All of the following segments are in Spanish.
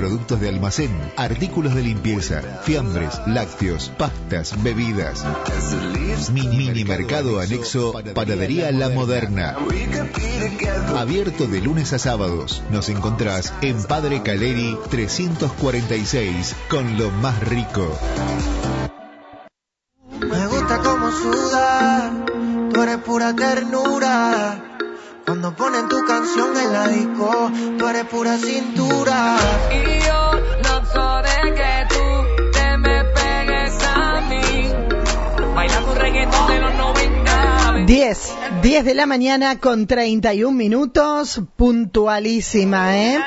productos de almacén, artículos de limpieza, fiambres, lácteos, pastas, bebidas. Mini, mercado anexo Panadería La Moderna. Abierto de lunes a sábados. Nos encontrás en Padre Caleri 346 con lo más rico. Me gusta como sudas, tú eres pura ternura. Cuando ponen tu canción en la disco, tú eres pura cintura. Y yo no de que tú te me pegues a mí. Baila tu reggaetón de los 90. 10, 10 de la mañana con 31 minutos, puntualísima, ¿eh?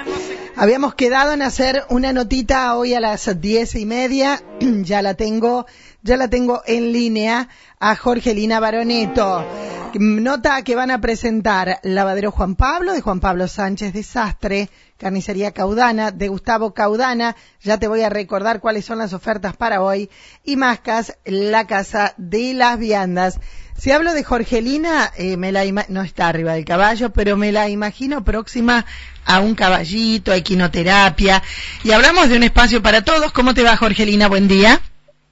Habíamos quedado en hacer una notita hoy a las diez y media, ya la tengo, ya la tengo en línea a Jorgelina Baroneto. Nota que van a presentar Lavadero Juan Pablo, de Juan Pablo Sánchez Desastre, Carnicería Caudana, de Gustavo Caudana, ya te voy a recordar cuáles son las ofertas para hoy, y Mascas, la Casa de las Viandas. Si hablo de Jorgelina, eh, me la no está arriba del caballo, pero me la imagino próxima a un caballito, a equinoterapia. Y hablamos de un espacio para todos. ¿Cómo te va, Jorgelina? Buen día.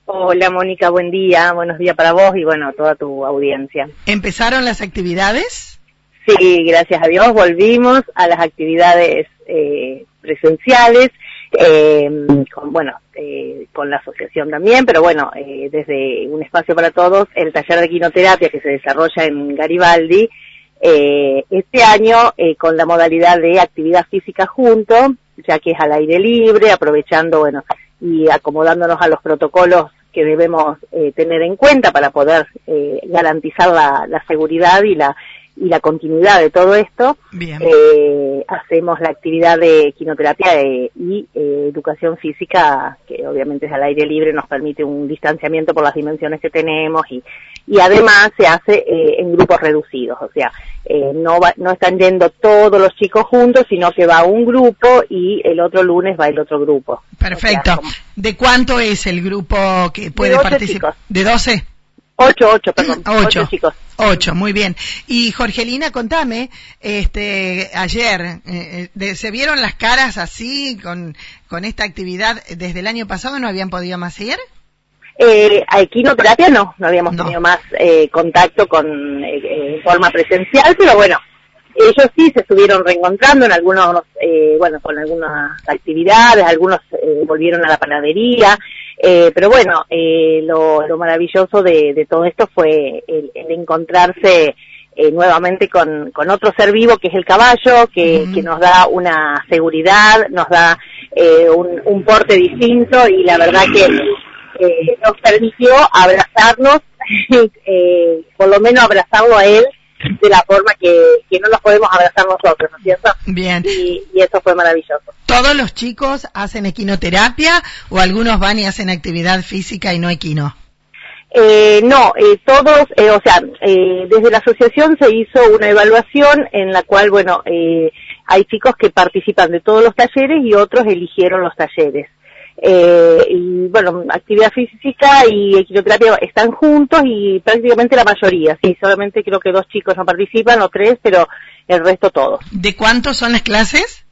Hola Mónica, buen día, buenos días para vos y bueno, toda tu audiencia. ¿Empezaron las actividades? Sí, gracias a Dios volvimos a las actividades eh, presenciales, eh, con, bueno, eh, con la asociación también, pero bueno, eh, desde un espacio para todos, el taller de quinoterapia que se desarrolla en Garibaldi, eh, este año eh, con la modalidad de actividad física junto, ya que es al aire libre, aprovechando, bueno, y acomodándonos a los protocolos que debemos eh, tener en cuenta para poder eh, garantizar la, la, seguridad y la y la continuidad de todo esto, eh, hacemos la actividad de quinoterapia y eh, educación física, que obviamente es al aire libre, nos permite un distanciamiento por las dimensiones que tenemos y, y además se hace eh, en grupos reducidos, o sea, eh, no, va, no están yendo todos los chicos juntos, sino que va un grupo y el otro lunes va el otro grupo. Perfecto. O sea, como... ¿De cuánto es el grupo que puede participar? ¿De 12? Ocho, ocho, perdón. Ocho. ocho chicos. Ocho, muy bien. Y Jorgelina, contame, este, ayer, eh, de, ¿se vieron las caras así con, con esta actividad desde el año pasado? ¿No habían podido más ir? Eh, a equinoterapia no, no habíamos no. tenido más eh, contacto con eh, en forma presencial, pero bueno, ellos sí se estuvieron reencontrando en algunos, eh, bueno, con algunas actividades, algunos eh, volvieron a la panadería, eh, pero bueno, eh, lo, lo, maravilloso de, de, todo esto fue el, el encontrarse eh, nuevamente con, con, otro ser vivo que es el caballo, que, uh -huh. que nos da una seguridad, nos da eh, un, un, porte distinto y la verdad que nos permitió abrazarnos, por lo menos abrazarlo a él de la forma que, que no nos podemos abrazar nosotros, ¿no es cierto? Bien. Y, y, eso fue maravilloso. ¿Todos los chicos hacen equinoterapia o algunos van y hacen actividad física y no equino? Eh, no, eh, todos, eh, o sea, eh, desde la asociación se hizo una evaluación en la cual, bueno, eh, hay chicos que participan de todos los talleres y otros eligieron los talleres. Eh, y bueno, actividad física y equinoterapia están juntos y prácticamente la mayoría, sí, solamente creo que dos chicos no participan o tres, pero el resto todos. ¿De cuántos son las clases?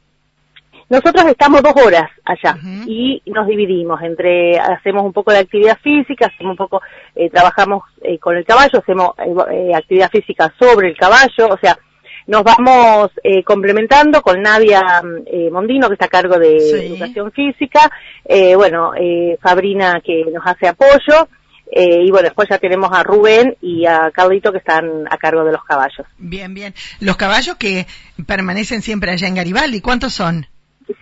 Nosotros estamos dos horas allá uh -huh. y nos dividimos entre, hacemos un poco de actividad física, hacemos un poco, eh, trabajamos eh, con el caballo, hacemos eh, actividad física sobre el caballo, o sea, nos vamos eh, complementando con Nadia eh, Mondino, que está a cargo de sí. educación física, eh, bueno, Fabrina que nos hace apoyo, y bueno, después ya tenemos a Rubén y a Carlito que están a cargo de los caballos. Bien, bien. Los caballos que permanecen siempre allá en Garibaldi, ¿cuántos son?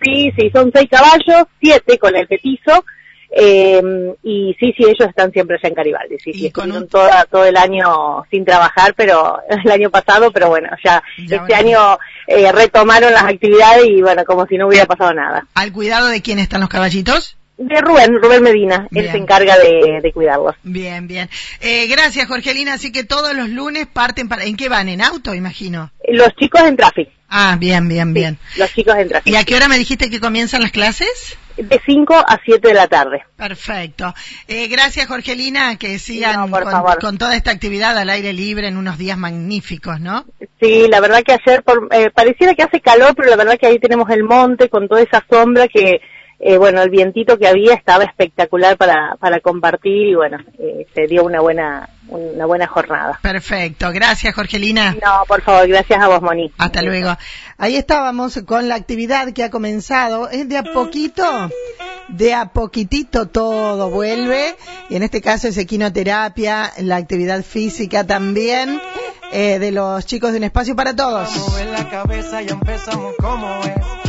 Sí, sí, son seis caballos, siete con el petizo, eh, y sí, sí, ellos están siempre allá en Garibaldi, sí, sí, estuvieron un... toda, todo el año sin trabajar, pero el año pasado, pero bueno, ya, ya este bueno. año eh, retomaron las actividades y bueno, como si no hubiera pasado nada. ¿Al cuidado de quién están los caballitos? De Rubén, Rubén Medina, bien. él se encarga de, de, cuidarlos. Bien, bien. Eh, gracias, Jorgelina. Así que todos los lunes parten para... ¿En qué van? ¿En auto, imagino? Los chicos en tráfico. Ah, bien, bien, bien. Sí, los chicos en tráfico. ¿Y a qué hora me dijiste que comienzan las clases? De 5 a 7 de la tarde. Perfecto. Eh, gracias, Jorgelina, que sigan no, con, con, toda esta actividad al aire libre en unos días magníficos, ¿no? Sí, la verdad que ayer por, eh, pareciera que hace calor, pero la verdad que ahí tenemos el monte con toda esa sombra que eh, bueno, el vientito que había estaba espectacular para, para compartir y bueno, eh, se dio una buena, una buena jornada. Perfecto, gracias Jorgelina. No, por favor, gracias a vos, Moni. Hasta luego. Ahí estábamos con la actividad que ha comenzado. Es de a poquito, de a poquitito todo vuelve. Y en este caso es equinoterapia, la actividad física también. Eh, de los chicos de Un Espacio para Todos. la cabeza y empezamos como es.